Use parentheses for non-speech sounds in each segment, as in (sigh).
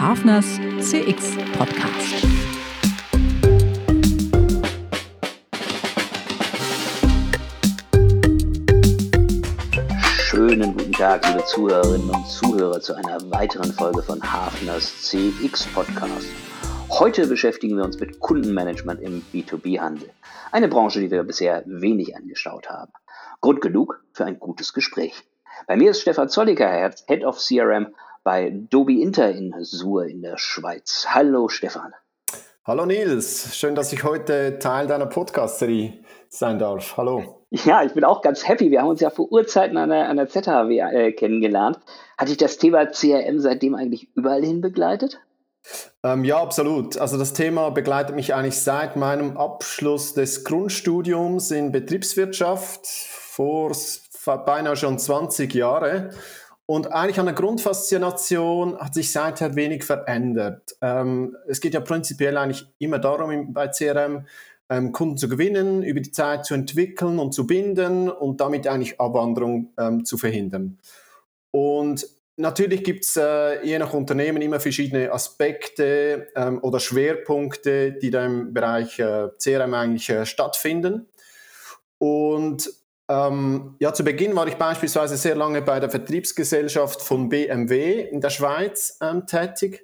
Hafners CX Podcast. Schönen guten Tag, liebe Zuhörerinnen und Zuhörer, zu einer weiteren Folge von Hafners CX Podcast. Heute beschäftigen wir uns mit Kundenmanagement im B2B-Handel. Eine Branche, die wir bisher wenig angeschaut haben. Grund genug für ein gutes Gespräch. Bei mir ist Stefan Zolliker, Head of CRM bei Dobi Inter in Sur in der Schweiz. Hallo Stefan. Hallo Nils, schön, dass ich heute Teil deiner Podcast-Serie sein darf. Hallo. Ja, ich bin auch ganz happy. Wir haben uns ja vor Urzeiten an der, an der ZHW äh, kennengelernt. Hat dich das Thema CRM seitdem eigentlich überall hin begleitet? Ähm, ja, absolut. Also das Thema begleitet mich eigentlich seit meinem Abschluss des Grundstudiums in Betriebswirtschaft vor beinahe schon 20 Jahren. Und eigentlich an der Grundfaszination hat sich seither wenig verändert. Ähm, es geht ja prinzipiell eigentlich immer darum, bei CRM ähm, Kunden zu gewinnen, über die Zeit zu entwickeln und zu binden und damit eigentlich Abwanderung ähm, zu verhindern. Und natürlich gibt es äh, je nach Unternehmen immer verschiedene Aspekte ähm, oder Schwerpunkte, die da im Bereich äh, CRM eigentlich äh, stattfinden. Und ähm, ja, zu Beginn war ich beispielsweise sehr lange bei der Vertriebsgesellschaft von BMW in der Schweiz ähm, tätig.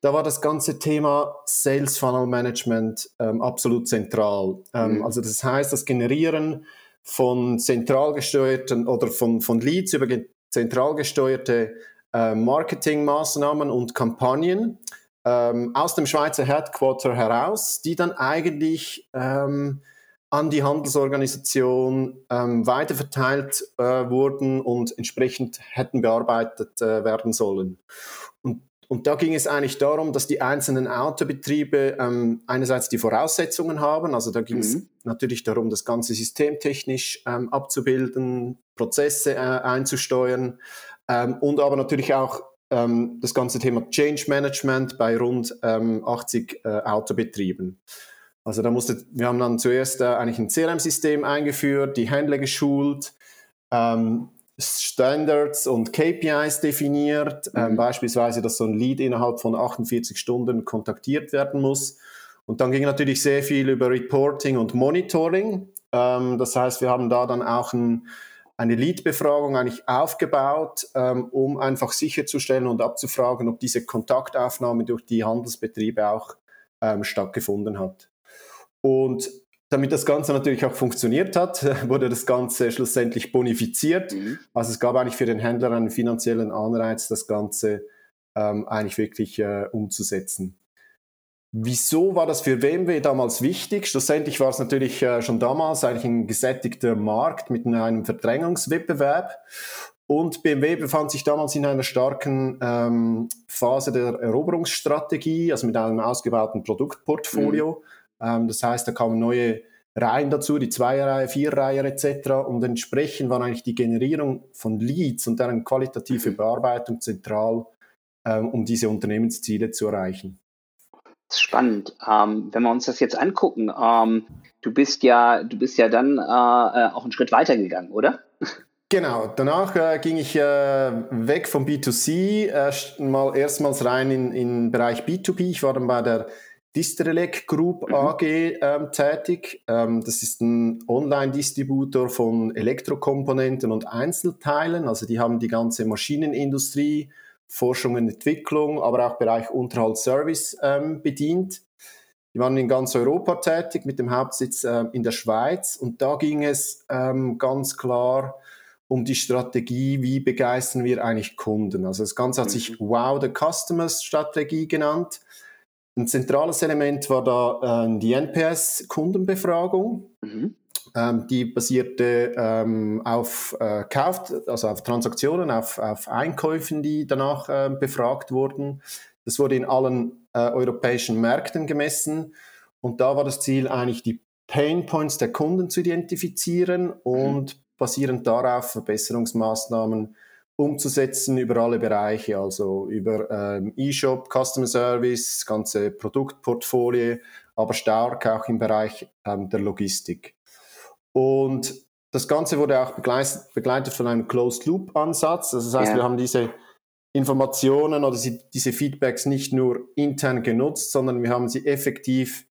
Da war das ganze Thema Sales Funnel Management ähm, absolut zentral. Ähm, mhm. Also das heißt, das Generieren von zentral gesteuerten oder von, von Leads über zentral gesteuerte äh, Marketingmaßnahmen und Kampagnen ähm, aus dem Schweizer Headquarter heraus, die dann eigentlich ähm, an die Handelsorganisation ähm, weiterverteilt äh, wurden und entsprechend hätten bearbeitet äh, werden sollen. Und, und da ging es eigentlich darum, dass die einzelnen Autobetriebe ähm, einerseits die Voraussetzungen haben, also da ging es mhm. natürlich darum, das ganze systemtechnisch ähm, abzubilden, Prozesse äh, einzusteuern ähm, und aber natürlich auch ähm, das ganze Thema Change Management bei rund 80 ähm, äh, Autobetrieben. Also da musste, wir haben dann zuerst äh, eigentlich ein CRM-System eingeführt, die Händler geschult, ähm, Standards und KPIs definiert, ähm, mhm. ähm, beispielsweise, dass so ein Lead innerhalb von 48 Stunden kontaktiert werden muss. Und dann ging natürlich sehr viel über Reporting und Monitoring. Ähm, das heißt, wir haben da dann auch ein, eine Lead-Befragung eigentlich aufgebaut, ähm, um einfach sicherzustellen und abzufragen, ob diese Kontaktaufnahme durch die Handelsbetriebe auch ähm, stattgefunden hat. Und damit das Ganze natürlich auch funktioniert hat, (laughs) wurde das Ganze schlussendlich bonifiziert. Mhm. Also es gab eigentlich für den Händler einen finanziellen Anreiz, das Ganze ähm, eigentlich wirklich äh, umzusetzen. Wieso war das für BMW damals wichtig? Schlussendlich war es natürlich äh, schon damals eigentlich ein gesättigter Markt mit einem Verdrängungswettbewerb. Und BMW befand sich damals in einer starken ähm, Phase der Eroberungsstrategie, also mit einem ausgebauten Produktportfolio. Mhm ähm, das heißt, da kamen neue Reihen dazu, die Zweierreihe, Vierreihe etc. Und entsprechend war eigentlich die Generierung von Leads und deren qualitative Bearbeitung zentral, ähm, um diese Unternehmensziele zu erreichen. Das ist spannend. Ähm, wenn wir uns das jetzt angucken, ähm, du bist ja, du bist ja dann äh, äh auch einen Schritt weiter gegangen, oder? Genau, danach äh, ging ich äh, weg vom B2C, äh, mal erstmals rein in den Bereich B2B. Ich war dann bei der Distrelec Group mhm. AG ähm, tätig. Ähm, das ist ein Online-Distributor von Elektrokomponenten und Einzelteilen. Also die haben die ganze Maschinenindustrie, Forschung und Entwicklung, aber auch Bereich Unterhalt Service ähm, bedient. Die waren in ganz Europa tätig mit dem Hauptsitz äh, in der Schweiz und da ging es ähm, ganz klar um die Strategie, wie begeistern wir eigentlich Kunden. Also das Ganze hat sich mhm. Wow the Customers Strategie genannt. Ein zentrales Element war da äh, die NPS-Kundenbefragung. Mhm. Ähm, die basierte ähm, auf äh, Kauf, also auf Transaktionen, auf, auf Einkäufen, die danach äh, befragt wurden. Das wurde in allen äh, europäischen Märkten gemessen. Und da war das Ziel eigentlich, die Pain Points der Kunden zu identifizieren mhm. und mhm. basierend darauf Verbesserungsmaßnahmen umzusetzen über alle Bereiche, also über ähm, E-Shop, Customer Service, ganze Produktportfolio, aber stark auch im Bereich ähm, der Logistik. Und das Ganze wurde auch begleitet, von einem Closed-Loop-Ansatz. Das heißt, ja. wir haben diese Informationen oder diese Feedbacks nicht nur intern genutzt, sondern wir haben sie effektiv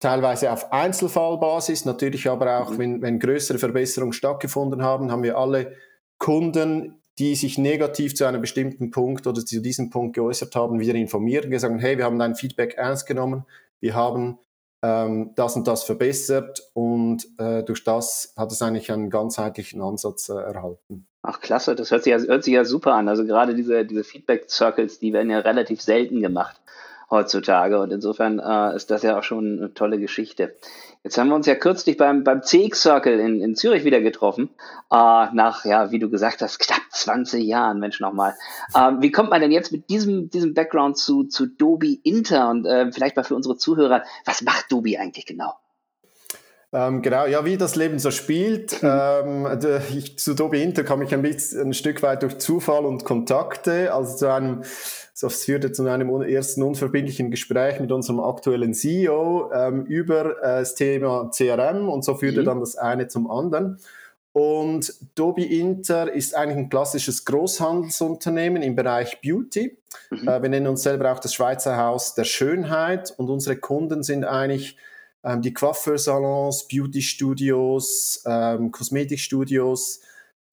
teilweise auf Einzelfallbasis, natürlich aber auch, mhm. wenn, wenn größere Verbesserungen stattgefunden haben, haben wir alle Kunden, die sich negativ zu einem bestimmten Punkt oder zu diesem Punkt geäußert haben, wieder informiert und gesagt, hey, wir haben dein Feedback ernst genommen, wir haben ähm, das und das verbessert und äh, durch das hat es eigentlich einen ganzheitlichen Ansatz äh, erhalten. Ach klasse, das hört sich, ja, hört sich ja super an. Also gerade diese, diese Feedback-Circles, die werden ja relativ selten gemacht heutzutage. Und insofern äh, ist das ja auch schon eine tolle Geschichte. Jetzt haben wir uns ja kürzlich beim, beim CX Circle in, in Zürich wieder getroffen. Äh, nach, ja, wie du gesagt hast, knapp 20 Jahren, Mensch nochmal. Äh, wie kommt man denn jetzt mit diesem, diesem Background zu, zu Dobi Inter? Und äh, vielleicht mal für unsere Zuhörer, was macht Dobi eigentlich genau? Ähm, genau, ja, wie das Leben so spielt. Ähm, ich, zu Dobi Inter kam ich ein, bisschen, ein Stück weit durch Zufall und Kontakte, also zu einem das führte zu einem ersten unverbindlichen Gespräch mit unserem aktuellen CEO ähm, über äh, das Thema CRM und so führte mhm. dann das eine zum anderen. Und Dobi Inter ist eigentlich ein klassisches Großhandelsunternehmen im Bereich Beauty. Mhm. Äh, wir nennen uns selber auch das Schweizer Haus der Schönheit und unsere Kunden sind eigentlich ähm, die Coiffeursalons, Beauty-Studios, ähm, Kosmetikstudios,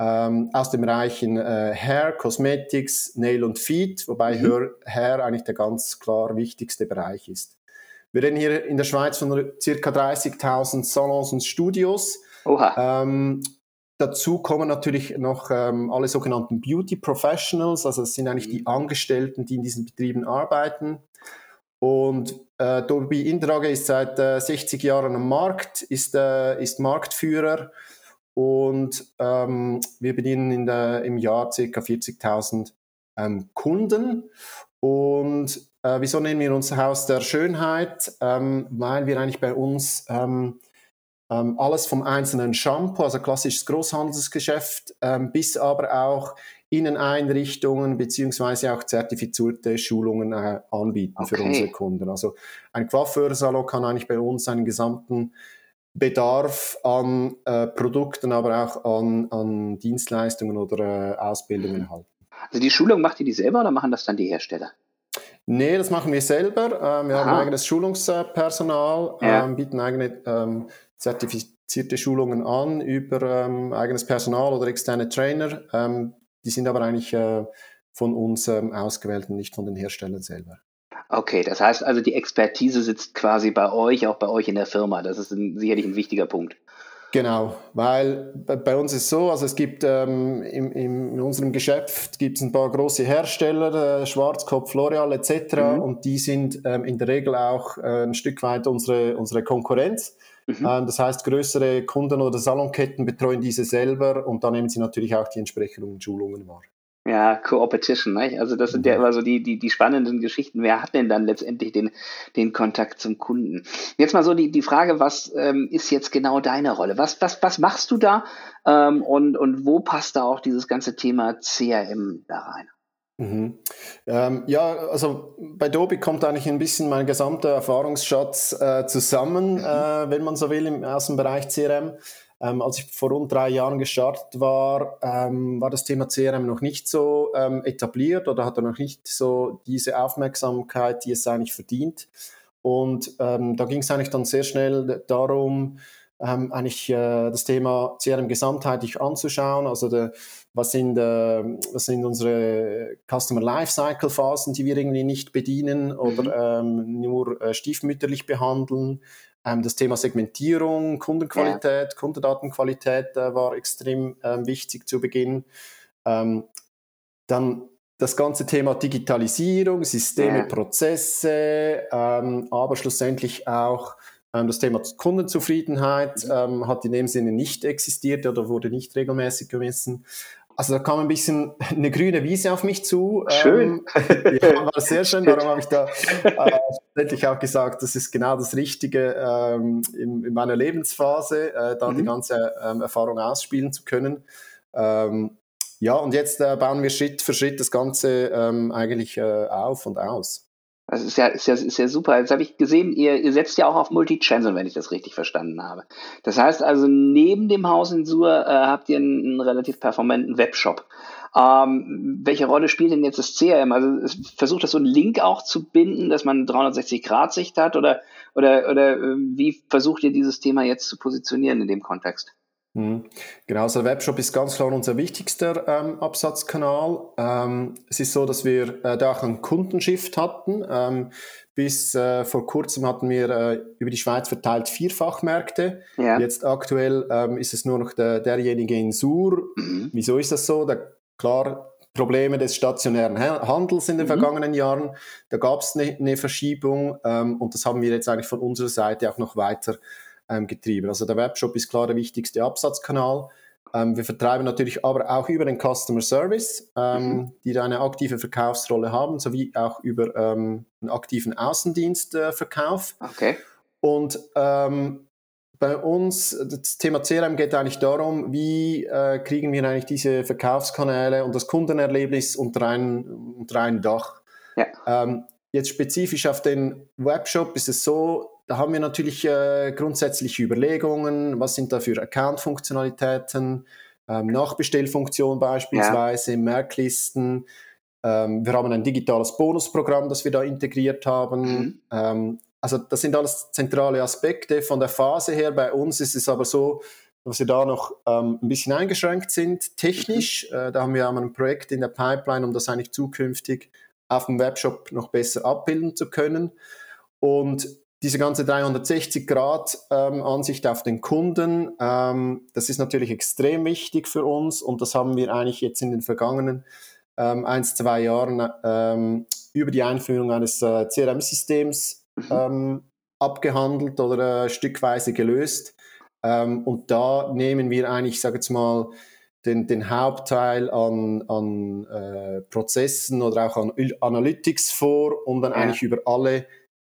ähm, aus dem Bereichen äh, Hair, Cosmetics, Nail und Feet, wobei mhm. Hair eigentlich der ganz klar wichtigste Bereich ist. Wir reden hier in der Schweiz von ca. 30.000 Salons und Studios. Ähm, dazu kommen natürlich noch ähm, alle sogenannten Beauty Professionals, also das sind eigentlich die mhm. Angestellten, die in diesen Betrieben arbeiten. Und äh, Dolby Indrage ist seit äh, 60 Jahren am Markt, ist, äh, ist Marktführer und ähm, wir bedienen in der, im Jahr ca. 40.000 ähm, Kunden. Und äh, wieso nennen wir unser Haus der Schönheit? Ähm, weil wir eigentlich bei uns ähm, ähm, alles vom einzelnen Shampoo, also klassisches Großhandelsgeschäft, ähm, bis aber auch Inneneinrichtungen beziehungsweise auch zertifizierte Schulungen äh, anbieten okay. für unsere Kunden. Also ein Coiffeursalon kann eigentlich bei uns einen gesamten Bedarf an äh, Produkten, aber auch an, an Dienstleistungen oder äh, Ausbildungen erhalten. Also die Schulung macht ihr die selber oder machen das dann die Hersteller? Nee, das machen wir selber. Ähm, wir Aha. haben eigenes Schulungspersonal, ja. ähm, bieten eigene ähm, zertifizierte Schulungen an über ähm, eigenes Personal oder externe Trainer. Ähm, die sind aber eigentlich äh, von uns ähm, ausgewählt und nicht von den Herstellern selber. Okay, das heißt also, die Expertise sitzt quasi bei euch, auch bei euch in der Firma. Das ist ein, sicherlich ein wichtiger Punkt. Genau, weil bei uns ist so, also es gibt ähm, im, im, in unserem Geschäft gibt es ein paar große Hersteller, äh, Schwarzkopf, L'Oreal etc. Mhm. und die sind ähm, in der Regel auch äh, ein Stück weit unsere, unsere Konkurrenz. Mhm. Ähm, das heißt, größere Kunden oder Salonketten betreuen diese selber und da nehmen sie natürlich auch die entsprechenden Schulungen wahr. Ja, Co-Opetition, ne? Also das sind ja mhm. immer so die, die, die spannenden Geschichten. Wer hat denn dann letztendlich den, den Kontakt zum Kunden? Jetzt mal so die, die Frage, was ähm, ist jetzt genau deine Rolle? Was, was, was machst du da? Ähm, und, und wo passt da auch dieses ganze Thema CRM da rein? Mhm. Ähm, ja, also bei Dobi kommt eigentlich ein bisschen mein gesamter Erfahrungsschatz äh, zusammen, mhm. äh, wenn man so will, im, aus dem Bereich CRM. Ähm, als ich vor rund drei Jahren gestartet war, ähm, war das Thema CRM noch nicht so ähm, etabliert oder hatte noch nicht so diese Aufmerksamkeit, die es eigentlich verdient. Und ähm, da ging es eigentlich dann sehr schnell darum, ähm, eigentlich äh, das Thema CRM gesamtheitlich anzuschauen. Also der, was, sind, äh, was sind unsere Customer Lifecycle Phasen, die wir irgendwie nicht bedienen mhm. oder ähm, nur äh, stiefmütterlich behandeln? Ähm, das Thema Segmentierung, Kundenqualität, ja. Kundendatenqualität äh, war extrem ähm, wichtig zu Beginn. Ähm, dann das ganze Thema Digitalisierung, Systeme, ja. Prozesse, ähm, aber schlussendlich auch ähm, das Thema Kundenzufriedenheit mhm. ähm, hat in dem Sinne nicht existiert oder wurde nicht regelmäßig gemessen. Also da kam ein bisschen (laughs) eine grüne Wiese auf mich zu. Schön. Ähm, ja, war sehr schön. Darum habe ich da äh, letztendlich auch gesagt, das ist genau das Richtige ähm, in, in, meiner Lebensphase, äh, da mhm. die ganze ähm, Erfahrung ausspielen zu können. Ähm, ja, und jetzt äh, bauen wir Schritt für Schritt das Ganze ähm, eigentlich äh, auf und aus. Das ist ja, ist ja, ist ja super. Jetzt habe ich gesehen, ihr, ihr setzt ja auch auf Multi-Channel, wenn ich das richtig verstanden habe. Das heißt also, neben dem Haus in Sur äh, habt ihr einen, einen relativ performanten Webshop. Ähm, welche Rolle spielt denn jetzt das CRM? Also versucht das so einen Link auch zu binden, dass man 360-Grad-Sicht hat oder, oder, oder äh, wie versucht ihr dieses Thema jetzt zu positionieren in dem Kontext? Mhm. Genau, also der Webshop ist ganz klar unser wichtigster ähm, Absatzkanal. Ähm, es ist so, dass wir äh, da auch einen Kundenshift hatten. Ähm, bis äh, vor kurzem hatten wir äh, über die Schweiz verteilt vier Fachmärkte. Ja. Jetzt aktuell ähm, ist es nur noch der, derjenige in Sur. Mhm. Wieso ist das so? Da, klar, Probleme des stationären Handels in den mhm. vergangenen Jahren. Da gab es eine, eine Verschiebung ähm, und das haben wir jetzt eigentlich von unserer Seite auch noch weiter ähm, getrieben. Also der Webshop ist klar der wichtigste Absatzkanal. Ähm, wir vertreiben natürlich aber auch über den Customer Service, ähm, mhm. die da eine aktive Verkaufsrolle haben, sowie auch über ähm, einen aktiven Außendienstverkauf. Äh, okay. Und ähm, bei uns, das Thema CRM geht eigentlich darum, wie äh, kriegen wir eigentlich diese Verkaufskanäle und das Kundenerlebnis unter ein, unter ein Dach. Ja. Ähm, jetzt spezifisch auf den Webshop ist es so, da haben wir natürlich äh, grundsätzliche Überlegungen, was sind da für Account-Funktionalitäten, ähm, Nachbestellfunktion beispielsweise, ja. Merklisten. Ähm, wir haben ein digitales Bonusprogramm, das wir da integriert haben. Mhm. Ähm, also das sind alles zentrale Aspekte. Von der Phase her bei uns ist es aber so, dass wir da noch ähm, ein bisschen eingeschränkt sind, technisch. Mhm. Äh, da haben wir auch ein Projekt in der Pipeline, um das eigentlich zukünftig auf dem Webshop noch besser abbilden zu können. Und diese ganze 360-Grad-Ansicht ähm, auf den Kunden, ähm, das ist natürlich extrem wichtig für uns und das haben wir eigentlich jetzt in den vergangenen ähm, ein, zwei Jahren ähm, über die Einführung eines äh, CRM-Systems mhm. Ähm, abgehandelt oder äh, stückweise gelöst. Ähm, und da nehmen wir eigentlich, ich sage jetzt mal, den, den Hauptteil an, an äh, Prozessen oder auch an Analytics vor, um dann ja. eigentlich über alle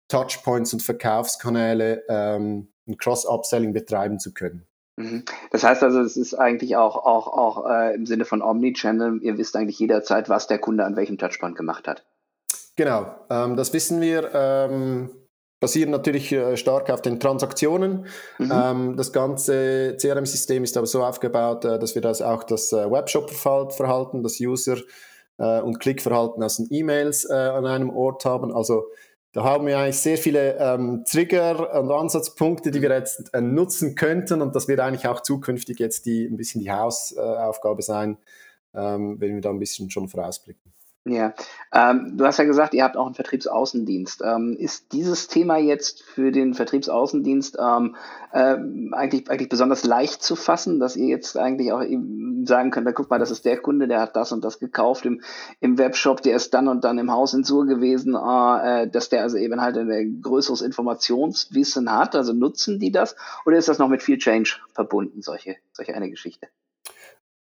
Touchpoints und Verkaufskanäle ähm, ein Cross-Upselling betreiben zu können. Mhm. Das heißt also, es ist eigentlich auch, auch, auch äh, im Sinne von Omnichannel, ihr wisst eigentlich jederzeit, was der Kunde an welchem Touchpoint gemacht hat. Genau, ähm, das wissen wir. Ähm, basieren natürlich äh, stark auf den Transaktionen. Mhm. Ähm, das ganze CRM-System ist aber so aufgebaut, äh, dass wir das auch das äh, Webshop-Verhalten, das User- äh, und Klickverhalten aus den E-Mails äh, an einem Ort haben. Also da haben wir eigentlich sehr viele ähm, Trigger und Ansatzpunkte, die wir jetzt äh, nutzen könnten und das wird eigentlich auch zukünftig jetzt die, ein bisschen die Hausaufgabe sein, ähm, wenn wir da ein bisschen schon vorausblicken. Ja, ähm, du hast ja gesagt, ihr habt auch einen Vertriebsaußendienst. Ähm, ist dieses Thema jetzt für den Vertriebsaußendienst ähm, äh, eigentlich, eigentlich besonders leicht zu fassen, dass ihr jetzt eigentlich auch sagen könnt, da guck mal, das ist der Kunde, der hat das und das gekauft im, im Webshop, der ist dann und dann im Haus in Sur gewesen, äh, dass der also eben halt ein größeres Informationswissen hat. Also nutzen die das? Oder ist das noch mit viel Change verbunden, solche, solche eine Geschichte?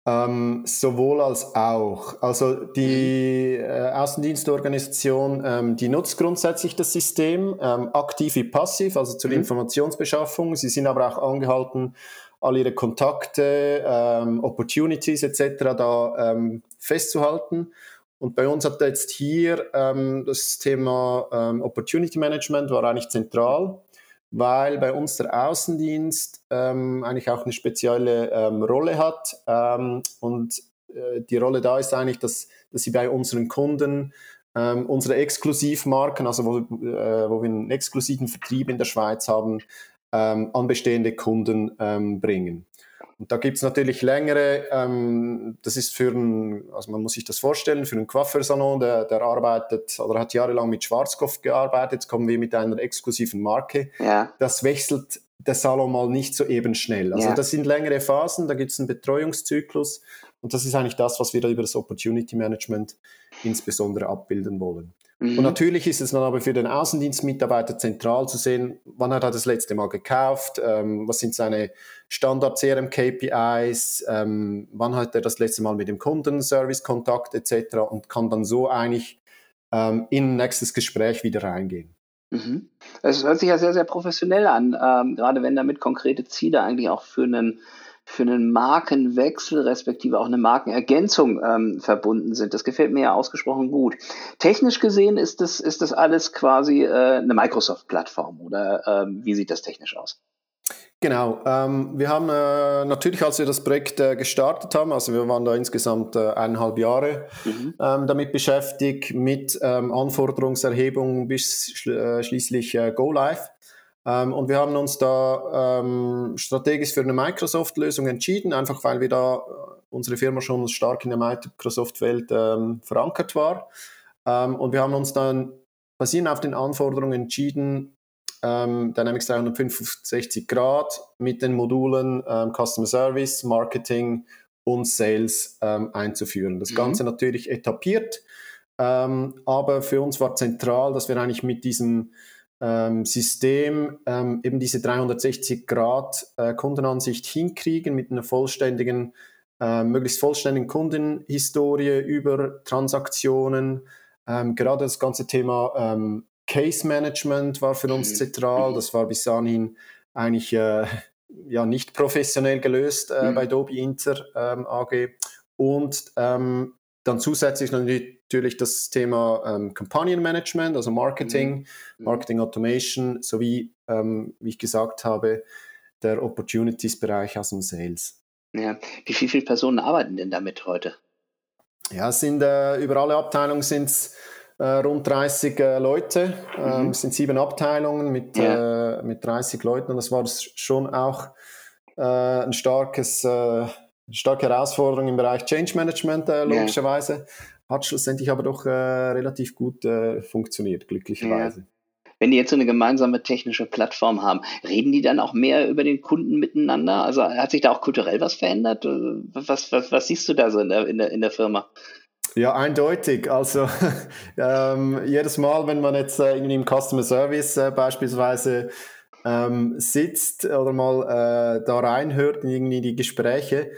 Ähm, sowohl als auch. Also die äh, Außendienstorganisation, ähm, die nutzt grundsätzlich das System, ähm, aktiv wie passiv, also zur mhm. Informationsbeschaffung. Sie sind aber auch angehalten, all ihre Kontakte, ähm, Opportunities etc. da ähm, festzuhalten. Und bei uns hat jetzt hier ähm, das Thema ähm, Opportunity Management war eigentlich zentral weil bei uns der Außendienst ähm, eigentlich auch eine spezielle ähm, Rolle hat. Ähm, und äh, die Rolle da ist eigentlich, dass, dass sie bei unseren Kunden ähm, unsere Exklusivmarken, also wo, äh, wo wir einen exklusiven Vertrieb in der Schweiz haben, ähm, an bestehende Kunden ähm, bringen. Und da gibt es natürlich längere, ähm, das ist für einen, also man muss sich das vorstellen, für einen Coiffeursalon, der, der arbeitet oder hat jahrelang mit Schwarzkopf gearbeitet, jetzt kommen wir mit einer exklusiven Marke. Ja. Das wechselt der Salon mal nicht so eben schnell. Also ja. das sind längere Phasen, da gibt es einen Betreuungszyklus und das ist eigentlich das, was wir da über das Opportunity Management insbesondere abbilden wollen. Mhm. Und natürlich ist es dann aber für den Außendienstmitarbeiter zentral zu sehen, wann hat er das letzte Mal gekauft, ähm, was sind seine Standard-CRM-KPIs, ähm, wann hat er das letzte Mal mit dem Kundenservice Kontakt etc. und kann dann so eigentlich ähm, in ein nächstes Gespräch wieder reingehen. Mhm. Das hört sich ja sehr, sehr professionell an, ähm, gerade wenn damit konkrete Ziele eigentlich auch für einen für einen Markenwechsel respektive auch eine Markenergänzung ähm, verbunden sind. Das gefällt mir ja ausgesprochen gut. Technisch gesehen ist das, ist das alles quasi äh, eine Microsoft-Plattform oder ähm, wie sieht das technisch aus? Genau. Ähm, wir haben äh, natürlich, als wir das Projekt äh, gestartet haben, also wir waren da insgesamt äh, eineinhalb Jahre mhm. ähm, damit beschäftigt, mit ähm, Anforderungserhebung bis schl äh, schließlich äh, Go Live. Ähm, und wir haben uns da ähm, strategisch für eine Microsoft-Lösung entschieden, einfach weil wir da äh, unsere Firma schon stark in der Microsoft-Welt ähm, verankert war. und wir haben uns dann basierend auf den Anforderungen entschieden, ähm, Dynamics 365 Grad mit den Modulen ähm, Customer Service, Marketing und Sales ähm, einzuführen. Das mhm. Ganze natürlich etabliert, ähm, aber für uns war zentral, dass wir eigentlich mit diesem ähm, System ähm, eben diese 360 Grad äh, Kundenansicht hinkriegen mit einer vollständigen, äh, möglichst vollständigen Kundenhistorie über Transaktionen, gerade das ganze Thema Case Management war für uns mhm. zentral. Das war bis dahin eigentlich äh, ja, nicht professionell gelöst äh, mhm. bei Dobi Inter ähm, AG. Und ähm, dann zusätzlich natürlich das Thema ähm, Companion Management, also Marketing, mhm. mhm. Marketing Automation, sowie, ähm, wie ich gesagt habe, der Opportunities-Bereich aus dem Sales. Ja, wie viele Personen arbeiten denn damit heute? Ja, es sind äh, über alle Abteilungen sind es äh, rund 30 äh, Leute. Ähm, mhm. Es sind sieben Abteilungen mit, ja. äh, mit 30 Leuten und das war schon auch äh, ein starkes, äh, starke Herausforderung im Bereich Change Management, äh, logischerweise. Ja. Hat schlussendlich aber doch relativ gut funktioniert, glücklicherweise. Ja. Wenn die jetzt so eine gemeinsame technische Plattform haben, reden die dann auch mehr über den Kunden miteinander? Also hat sich da auch kulturell was verändert? Was, was, was siehst du da so in der, in der, in der Firma? Ja, eindeutig. Also (laughs) ähm, jedes Mal, wenn man jetzt äh, irgendwie im Customer Service äh, beispielsweise ähm, sitzt oder mal äh, da reinhört in irgendwie die Gespräche,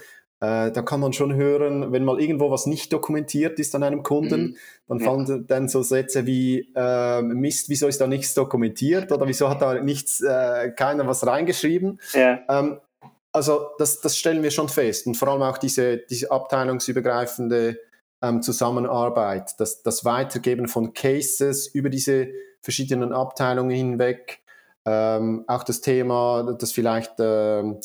äh, da kann man schon hören, wenn mal irgendwo was nicht dokumentiert ist an einem Kunden, mhm. dann ja. fallen dann so Sätze wie ähm, Mist, wieso ist da nichts dokumentiert oder wieso hat da nichts, äh, keiner was reingeschrieben. Ja. Ähm, also das, das stellen wir schon fest und vor allem auch diese, diese abteilungsübergreifende ähm, Zusammenarbeit, das, das Weitergeben von Cases über diese verschiedenen Abteilungen hinweg, ähm, auch das Thema, dass vielleicht ähm,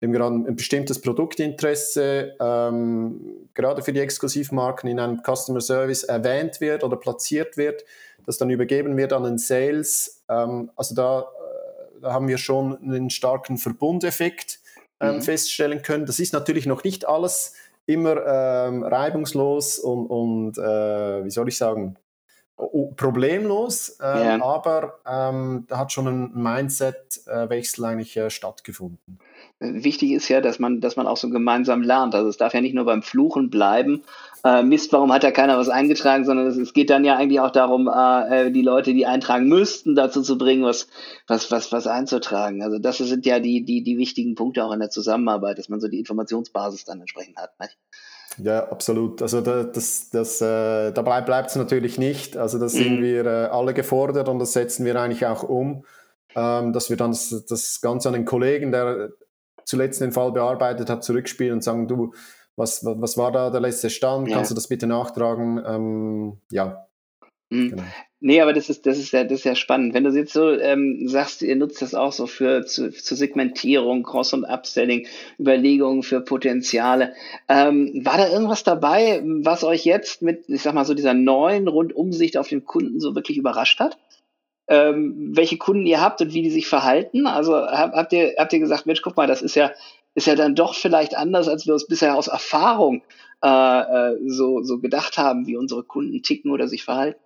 eben gerade ein bestimmtes Produktinteresse ähm, gerade für die Exklusivmarken in einem Customer Service erwähnt wird oder platziert wird, das dann übergeben wird an den Sales. Ähm, also da, äh, da, haben wir schon einen starken Verbundeffekt ähm, mhm. feststellen können. Das ist natürlich noch nicht alles immer ähm, reibungslos und, und äh, wie soll ich sagen, problemlos, äh, ja. aber ähm, da hat schon ein Mindset-Wechsel eigentlich äh, stattgefunden. Wichtig ist ja, dass man, dass man auch so gemeinsam lernt. Also es darf ja nicht nur beim Fluchen bleiben. Äh, Mist, warum hat da keiner was eingetragen, sondern es, es geht dann ja eigentlich auch darum, äh, äh, die Leute, die eintragen müssten, dazu zu bringen, was, was, was, was einzutragen. Also das sind ja die, die, die wichtigen Punkte auch in der Zusammenarbeit, dass man so die Informationsbasis dann entsprechend hat. Nicht? Ja, absolut. Also das, das, das, äh, dabei bleibt es natürlich nicht. Also da sind mhm. wir äh, alle gefordert und das setzen wir eigentlich auch um, ähm, dass wir dann das, das Ganze an den Kollegen, der zuletzt den Fall bearbeitet hat, zurückspielen und sagen, du, was, was war da der letzte Stand? Ja. Kannst du das bitte nachtragen? Ähm, ja. Mhm. Genau. Nee, aber das ist, das ist ja, das ist ja spannend. Wenn du jetzt so ähm, sagst, ihr nutzt das auch so für zu, zur Segmentierung, Cross- und Upselling, Überlegungen für Potenziale. Ähm, war da irgendwas dabei, was euch jetzt mit, ich sag mal, so dieser neuen Rundumsicht auf den Kunden so wirklich überrascht hat? Ähm, welche Kunden ihr habt und wie die sich verhalten? Also hab, habt ihr, habt ihr gesagt, Mensch, guck mal, das ist ja, ist ja dann doch vielleicht anders, als wir uns bisher aus Erfahrung äh, äh so, so gedacht haben, wie unsere Kunden ticken oder sich verhalten?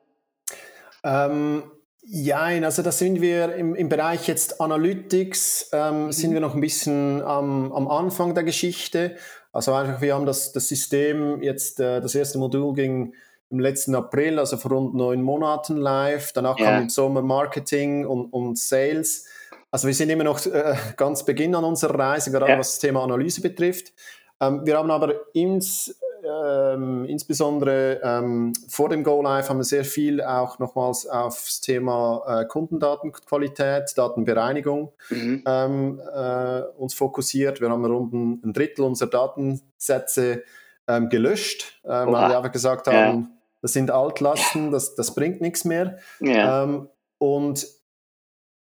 Ähm, ja, also da sind wir im, im Bereich jetzt Analytics, ähm, mhm. sind wir noch ein bisschen am, am Anfang der Geschichte. Also einfach, wir haben das, das System jetzt, äh, das erste Modul ging im letzten April, also vor rund neun Monaten live. Danach ja. kam im Sommer Marketing und, und Sales. Also wir sind immer noch äh, ganz Beginn an unserer Reise, gerade ja. was das Thema Analyse betrifft. Ähm, wir haben aber ins, ähm, insbesondere ähm, vor dem Go Live haben wir sehr viel auch nochmals aufs Thema äh, Kundendatenqualität, Datenbereinigung mhm. ähm, äh, uns fokussiert. Wir haben rund ein, Drittel unserer Datensätze ähm, gelöscht, äh, weil wir einfach gesagt haben. Das sind Altlasten, das, das bringt nichts mehr. Ja. Ähm, und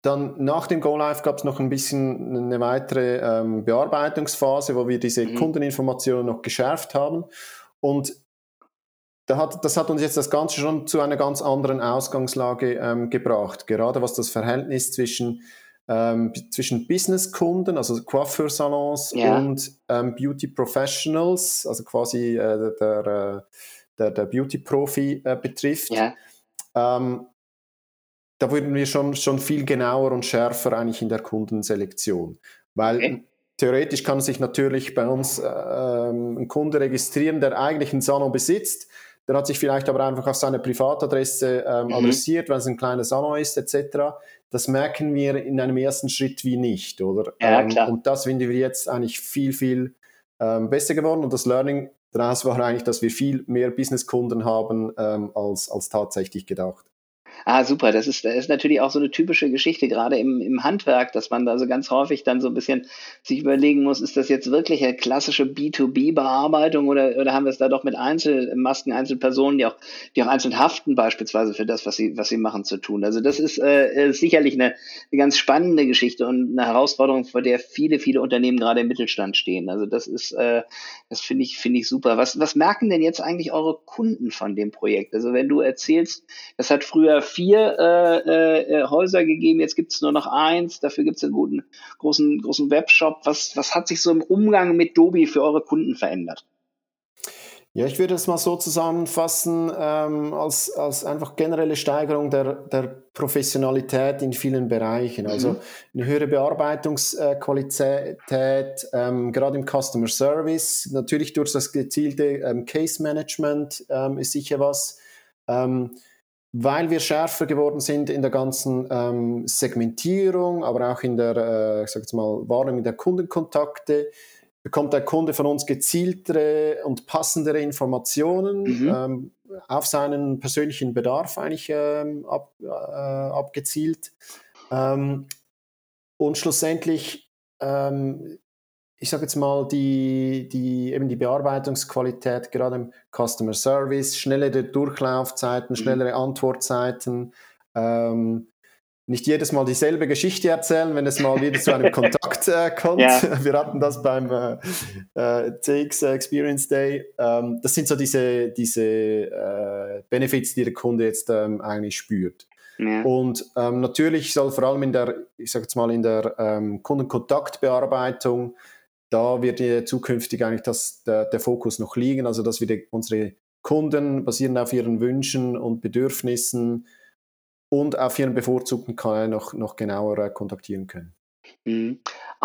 dann nach dem Go Live gab es noch ein bisschen eine weitere ähm, Bearbeitungsphase, wo wir diese mhm. Kundeninformationen noch geschärft haben. Und da hat, das hat uns jetzt das Ganze schon zu einer ganz anderen Ausgangslage ähm, gebracht, gerade was das Verhältnis zwischen, ähm, zwischen Businesskunden, also Coiffeursalons ja. und ähm, Beauty Professionals, also quasi äh, der, äh, der, der Beauty-Profi äh, betrifft. Ja. Ähm, da wurden wir schon, schon viel genauer und schärfer eigentlich in der Kundenselektion. Weil okay. theoretisch kann sich natürlich bei uns äh, ein Kunde registrieren, der eigentlich einen Salon besitzt, der hat sich vielleicht aber einfach auf seine Privatadresse ähm, mhm. adressiert, weil es ein kleiner Salon ist, etc. Das merken wir in einem ersten Schritt wie nicht, oder? Ja, ähm, und das finden wir jetzt eigentlich viel, viel ähm, besser geworden. Und das Learning daraus war eigentlich, dass wir viel mehr Businesskunden haben ähm, als, als tatsächlich gedacht. Ah, super. Das ist, das ist natürlich auch so eine typische Geschichte, gerade im, im Handwerk, dass man da so ganz häufig dann so ein bisschen sich überlegen muss, ist das jetzt wirklich eine klassische B2B-Bearbeitung oder, oder haben wir es da doch mit Einzelmasken, Einzelpersonen, die auch, die auch einzeln haften, beispielsweise für das, was sie, was sie machen, zu tun. Also das ist äh, sicherlich eine, eine ganz spannende Geschichte und eine Herausforderung, vor der viele, viele Unternehmen gerade im Mittelstand stehen. Also das ist, äh, das finde ich, finde ich super. Was, was merken denn jetzt eigentlich eure Kunden von dem Projekt? Also wenn du erzählst, das hat früher vier äh, äh, Häuser gegeben, jetzt gibt es nur noch eins, dafür gibt es einen guten, großen, großen Webshop. Was, was hat sich so im Umgang mit Dobi für eure Kunden verändert? Ja, ich würde es mal so zusammenfassen, ähm, als, als einfach generelle Steigerung der, der Professionalität in vielen Bereichen. Also mhm. eine höhere Bearbeitungsqualität, ähm, gerade im Customer Service, natürlich durch das gezielte ähm, Case Management ähm, ist sicher was. Ähm, weil wir schärfer geworden sind in der ganzen ähm, Segmentierung, aber auch in der, äh, ich sag jetzt mal, Wahrnehmung der Kundenkontakte, bekommt der Kunde von uns gezieltere und passendere Informationen mhm. ähm, auf seinen persönlichen Bedarf eigentlich ähm, ab, äh, abgezielt. Ähm, und schlussendlich ähm, ich sage jetzt mal, die, die, eben die Bearbeitungsqualität, gerade im Customer Service, schnellere Durchlaufzeiten, mhm. schnellere Antwortzeiten, ähm, nicht jedes Mal dieselbe Geschichte erzählen, wenn es mal wieder zu einem (laughs) Kontakt äh, kommt. Ja. (laughs) Wir hatten das beim äh, äh, CX Experience Day. Ähm, das sind so diese, diese äh, Benefits, die der Kunde jetzt ähm, eigentlich spürt. Ja. Und ähm, natürlich soll vor allem in der, ich sage jetzt mal, in der ähm, Kundenkontaktbearbeitung da wird ja zukünftig eigentlich das, der, der Fokus noch liegen, also dass wir die, unsere Kunden basierend auf ihren Wünschen und Bedürfnissen und auf ihren bevorzugten Kanal noch, noch genauer äh, kontaktieren können.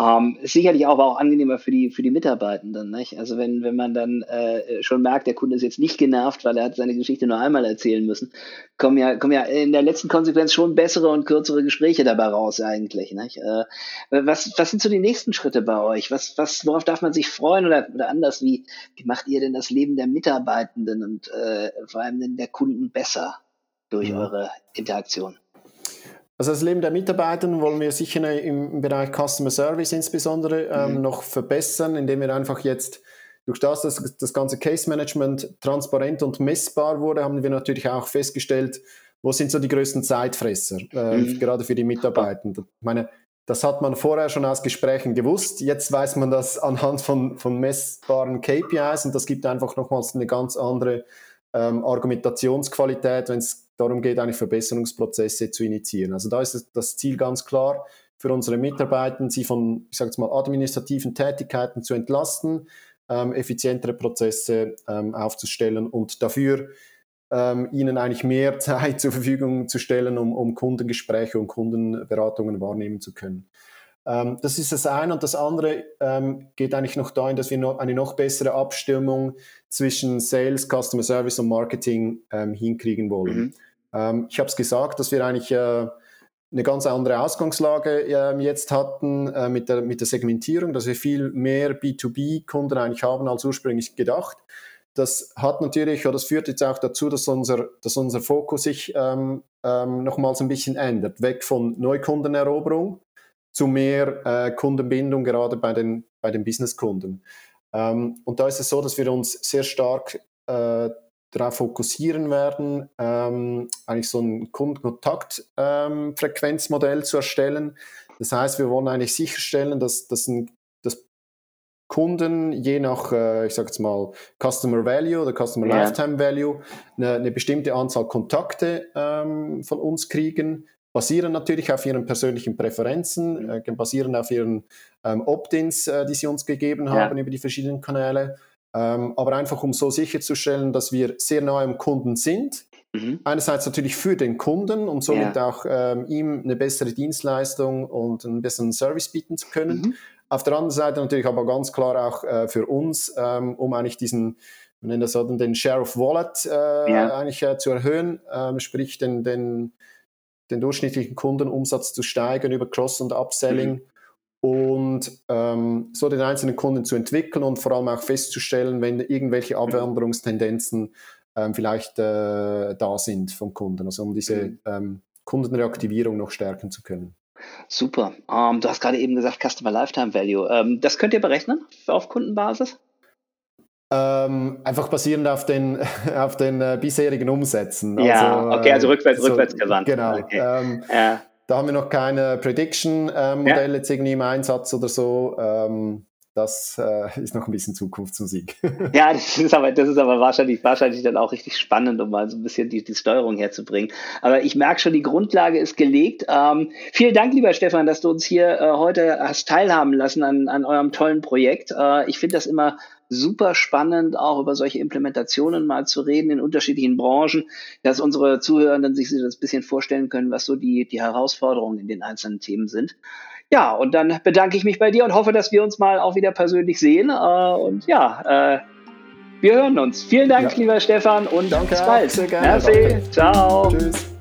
Ähm, sicherlich auch, auch angenehmer für die, für die Mitarbeitenden. Nicht? Also wenn, wenn man dann äh, schon merkt, der Kunde ist jetzt nicht genervt, weil er hat seine Geschichte nur einmal erzählen müssen, kommen ja, kommen ja in der letzten Konsequenz schon bessere und kürzere Gespräche dabei raus eigentlich. Nicht? Äh, was, was sind so die nächsten Schritte bei euch? Was, was, worauf darf man sich freuen oder, oder anders, wie, wie macht ihr denn das Leben der Mitarbeitenden und äh, vor allem der Kunden besser durch ja. eure Interaktion? Also das Leben der Mitarbeiter wollen wir sicher im Bereich Customer Service insbesondere ähm, mhm. noch verbessern, indem wir einfach jetzt durch das, dass das ganze Case Management transparent und messbar wurde, haben wir natürlich auch festgestellt, wo sind so die größten Zeitfresser, äh, mhm. gerade für die Mitarbeiter. Ich meine, das hat man vorher schon aus Gesprächen gewusst. Jetzt weiß man das anhand von, von messbaren KPIs und das gibt einfach nochmals eine ganz andere ähm, Argumentationsqualität, wenn es darum geht, eigentlich Verbesserungsprozesse zu initiieren. Also da ist das Ziel ganz klar für unsere Mitarbeiter, sie von, ich sage jetzt mal, administrativen Tätigkeiten zu entlasten, ähm, effizientere Prozesse ähm, aufzustellen und dafür ähm, ihnen eigentlich mehr (laughs) Zeit zur Verfügung zu stellen, um, um Kundengespräche und Kundenberatungen wahrnehmen zu können. Ähm, das ist das eine. Und das andere ähm, geht eigentlich noch dahin, dass wir noch eine noch bessere Abstimmung zwischen Sales, Customer Service und Marketing ähm, hinkriegen wollen. Mhm. Ähm, ich habe es gesagt, dass wir eigentlich äh, eine ganz andere Ausgangslage äh, jetzt hatten äh, mit, der, mit der Segmentierung, dass wir viel mehr B2B-Kunden eigentlich haben als ursprünglich gedacht. Das hat natürlich, oder das führt jetzt auch dazu, dass unser, dass unser Fokus sich ähm, ähm, nochmals ein bisschen ändert. Weg von Neukundeneroberung zu mehr äh, Kundenbindung, gerade bei den, bei den Businesskunden. Ähm, und da ist es so, dass wir uns sehr stark äh, darauf fokussieren werden, ähm, eigentlich so ein Kundenkontaktfrequenzmodell ähm, zu erstellen. Das heißt, wir wollen eigentlich sicherstellen, dass, dass, ein, dass Kunden je nach, äh, ich sage jetzt mal, Customer Value oder Customer ja. Lifetime Value eine, eine, bestimmte Anzahl Kontakte ähm, von uns kriegen, basieren natürlich auf ihren persönlichen Präferenzen, mhm. äh, basieren auf ihren ähm, Opt-ins, äh, die sie uns gegeben haben ja. über die verschiedenen Kanäle. Ähm, aber einfach um so sicherzustellen, dass wir sehr nah am Kunden sind. Mhm. Einerseits natürlich für den Kunden, um somit ja. auch ähm, ihm eine bessere Dienstleistung und einen besseren Service bieten zu können. Mhm. Auf der anderen Seite natürlich aber ganz klar auch äh, für uns, ähm, um eigentlich diesen, wir nennen das so, den Share of Wallet äh, ja. eigentlich äh, zu erhöhen, ähm, sprich den, den, den durchschnittlichen Kundenumsatz zu steigern über Cross- und Upselling. Mhm und ähm, so den einzelnen Kunden zu entwickeln und vor allem auch festzustellen, wenn irgendwelche mhm. Abwanderungstendenzen ähm, vielleicht äh, da sind vom Kunden, also um diese mhm. ähm, Kundenreaktivierung noch stärken zu können. Super. Um, ähm, du hast gerade eben gesagt Customer Lifetime Value. Um, ähm, das könnt ihr berechnen auf Kundenbasis? Ähm, einfach basierend auf den, (laughs) auf den äh, bisherigen Umsätzen. Ja, also, okay, also rückwärts, so, rückwärts gewandt. Genau. Okay. Ähm, ja. Da haben wir noch keine Prediction-Modelle ja. jetzt irgendwie im Einsatz oder so. Ähm, das äh, ist noch ein bisschen Zukunftsmusik. (laughs) ja, das ist aber, das ist aber wahrscheinlich, wahrscheinlich dann auch richtig spannend, um mal so ein bisschen die, die Steuerung herzubringen. Aber ich merke schon, die Grundlage ist gelegt. Ähm, vielen Dank, lieber Stefan, dass du uns hier äh, heute hast teilhaben lassen an, an eurem tollen Projekt. Äh, ich finde das immer super spannend, auch über solche Implementationen mal zu reden in unterschiedlichen Branchen, dass unsere Zuhörenden sich das ein bisschen vorstellen können, was so die, die Herausforderungen in den einzelnen Themen sind. Ja, und dann bedanke ich mich bei dir und hoffe, dass wir uns mal auch wieder persönlich sehen. Äh, und ja, äh, wir hören uns. Vielen Dank, ja. lieber Stefan, und Danke bis bald. Sehr gerne. Merci. Ciao. Tschüss.